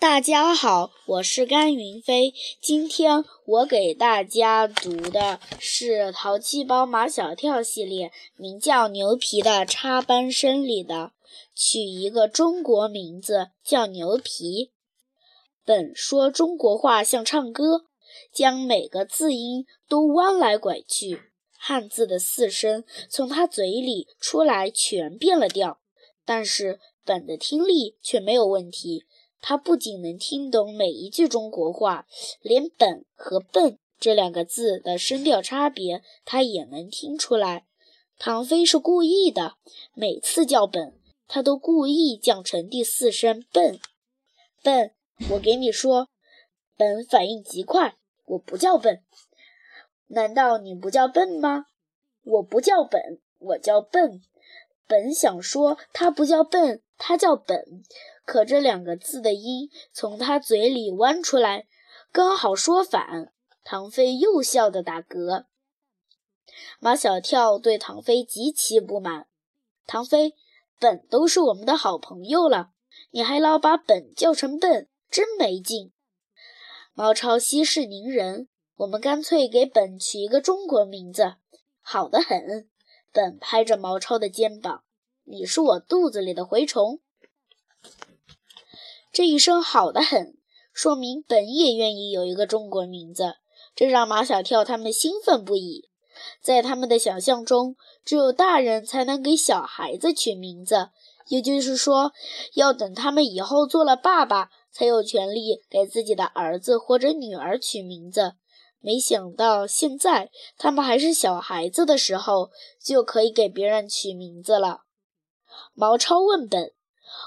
大家好，我是甘云飞。今天我给大家读的是《淘气包马小跳》系列，名叫《牛皮的插班生》里的，取一个中国名字叫牛皮。本说中国话像唱歌，将每个字音都弯来拐去，汉字的四声从他嘴里出来全变了调。但是本的听力却没有问题。他不仅能听懂每一句中国话，连“本”和“笨”这两个字的声调差别，他也能听出来。唐飞是故意的，每次叫“本”，他都故意降成第四声“笨”。笨，我给你说，本反应极快，我不叫笨。难道你不叫笨吗？我不叫本，我叫笨。本想说他不叫笨，他叫本。可这两个字的音从他嘴里弯出来，刚好说反。唐飞又笑得打嗝。马小跳对唐飞极其不满。唐飞，本都是我们的好朋友了，你还老把本叫成笨，真没劲。毛超息事宁人，我们干脆给本取一个中国名字，好得很。本拍着毛超的肩膀：“你是我肚子里的蛔虫。”这一声好得很，说明本也愿意有一个中国名字，这让马小跳他们兴奋不已。在他们的想象中，只有大人才能给小孩子取名字，也就是说，要等他们以后做了爸爸，才有权利给自己的儿子或者女儿取名字。没想到现在他们还是小孩子的时候，就可以给别人取名字了。毛超问本：“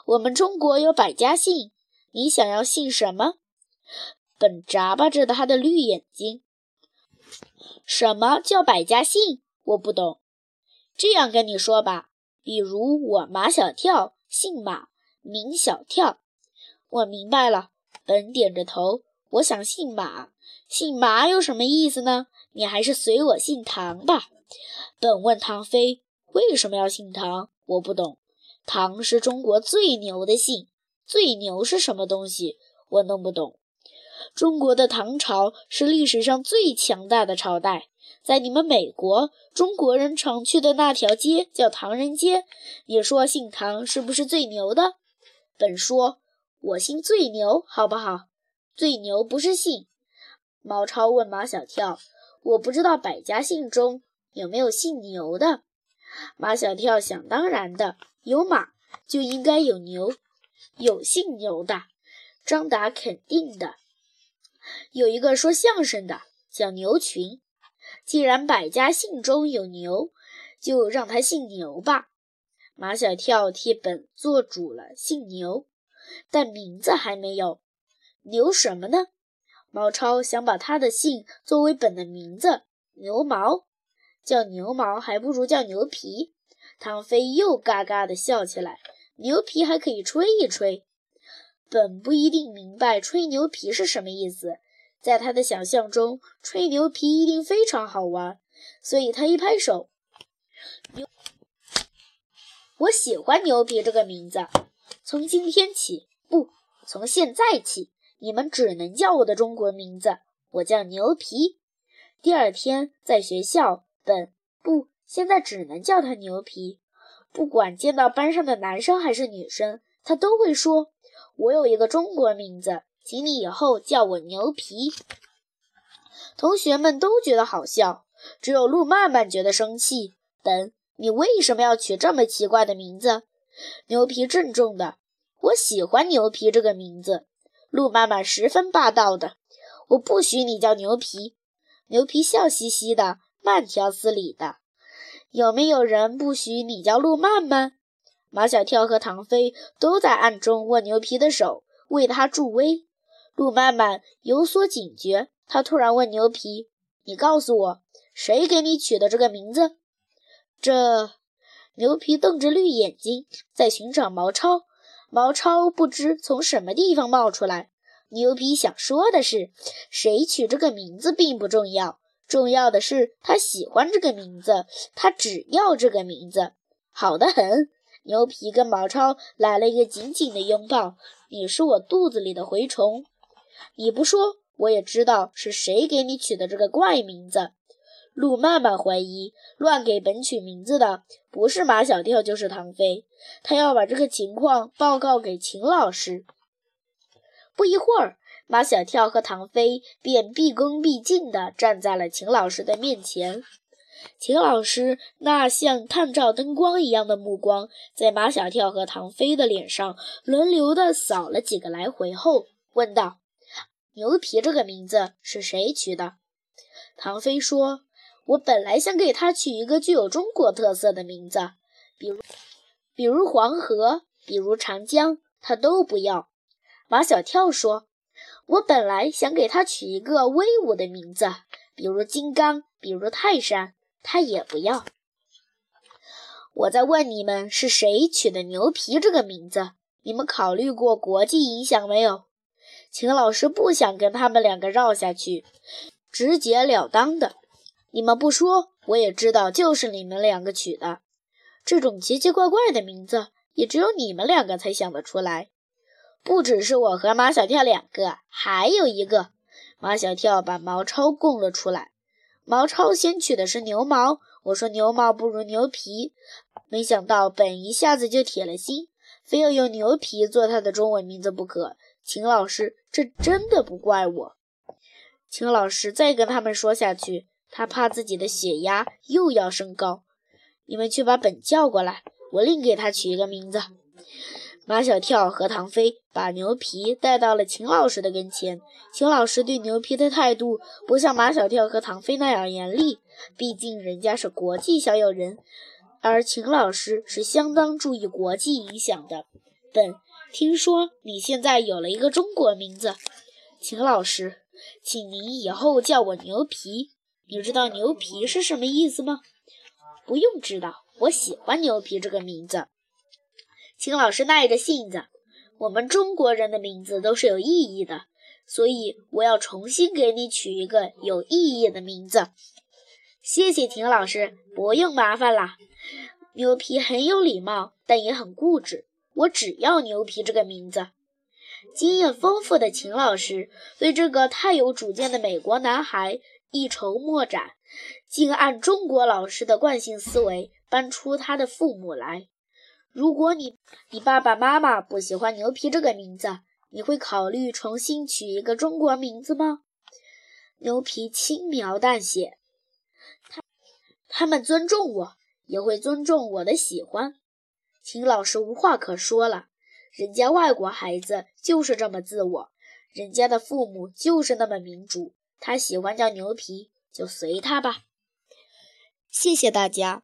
我们中国有百家姓。”你想要姓什么？本眨巴着他的绿眼睛。什么叫百家姓？我不懂。这样跟你说吧，比如我马小跳，姓马，名小跳。我明白了。本点着头。我想姓马，姓马有什么意思呢？你还是随我姓唐吧。本问唐飞为什么要姓唐？我不懂。唐是中国最牛的姓。最牛是什么东西？我弄不懂。中国的唐朝是历史上最强大的朝代，在你们美国，中国人常去的那条街叫唐人街。你说姓唐是不是最牛的？本说，我姓最牛，好不好？最牛不是姓。毛超问马小跳：“我不知道百家姓中有没有姓牛的。”马小跳想当然的：“有马就应该有牛。”有姓牛的，张达肯定的。有一个说相声的叫牛群，既然百家姓中有牛，就让他姓牛吧。马小跳替本做主了，姓牛，但名字还没有。牛什么呢？毛超想把他的姓作为本的名字，牛毛。叫牛毛还不如叫牛皮。唐飞又嘎嘎地笑起来。牛皮还可以吹一吹，本不一定明白吹牛皮是什么意思，在他的想象中，吹牛皮一定非常好玩，所以他一拍手，牛，我喜欢牛皮这个名字。从今天起，不，从现在起，你们只能叫我的中国名字，我叫牛皮。第二天在学校，本不，现在只能叫他牛皮。不管见到班上的男生还是女生，他都会说：“我有一个中国名字，请你以后叫我牛皮。”同学们都觉得好笑，只有路曼曼觉得生气。等，你为什么要取这么奇怪的名字？牛皮郑重的：“我喜欢牛皮这个名字。”路曼曼十分霸道的：“我不许你叫牛皮。”牛皮笑嘻嘻的，慢条斯理的。有没有人不许你叫路曼曼？马小跳和唐飞都在暗中握牛皮的手，为他助威。路曼曼有所警觉，他突然问牛皮：“你告诉我，谁给你取的这个名字？”这牛皮瞪着绿眼睛，在寻找毛超。毛超不知从什么地方冒出来。牛皮想说的是，谁取这个名字并不重要。重要的是，他喜欢这个名字，他只要这个名字，好得很。牛皮跟毛超来了一个紧紧的拥抱。你是我肚子里的蛔虫，你不说我也知道是谁给你取的这个怪名字。路曼曼怀疑，乱给本取名字的不是马小跳就是唐飞，他要把这个情况报告给秦老师。不一会儿，马小跳和唐飞便毕恭毕敬地站在了秦老师的面前。秦老师那像探照灯光一样的目光，在马小跳和唐飞的脸上轮流地扫了几个来回后，问道：“牛皮这个名字是谁取的？”唐飞说：“我本来想给他取一个具有中国特色的名字，比如，比如黄河，比如长江，他都不要。”马小跳说：“我本来想给他取一个威武的名字，比如金刚，比如泰山。”他也不要。我在问你们是谁取的“牛皮”这个名字？你们考虑过国际影响没有？秦老师不想跟他们两个绕下去，直截了当的：“你们不说，我也知道就是你们两个取的。这种奇奇怪怪的名字，也只有你们两个才想得出来。不只是我和马小跳两个，还有一个。”马小跳把毛超供了出来。毛超先取的是牛毛，我说牛毛不如牛皮，没想到本一下子就铁了心，非要用牛皮做他的中文名字不可。秦老师，这真的不怪我。秦老师再跟他们说下去，他怕自己的血压又要升高。你们去把本叫过来，我另给他取一个名字。马小跳和唐飞把牛皮带到了秦老师的跟前。秦老师对牛皮的态度不像马小跳和唐飞那样严厉，毕竟人家是国际小友人，而秦老师是相当注意国际影响的。本，听说你现在有了一个中国名字，秦老师，请您以后叫我牛皮。你知道牛皮是什么意思吗？不用知道，我喜欢牛皮这个名字。秦老师耐着性子，我们中国人的名字都是有意义的，所以我要重新给你取一个有意义的名字。谢谢秦老师，不用麻烦了。牛皮很有礼貌，但也很固执。我只要牛皮这个名字。经验丰富的秦老师对这个太有主见的美国男孩一筹莫展，竟按中国老师的惯性思维搬出他的父母来。如果你你爸爸妈妈不喜欢牛皮这个名字，你会考虑重新取一个中国名字吗？牛皮轻描淡写，他他们尊重我，也会尊重我的喜欢。秦老师无话可说了，人家外国孩子就是这么自我，人家的父母就是那么民主，他喜欢叫牛皮就随他吧。谢谢大家。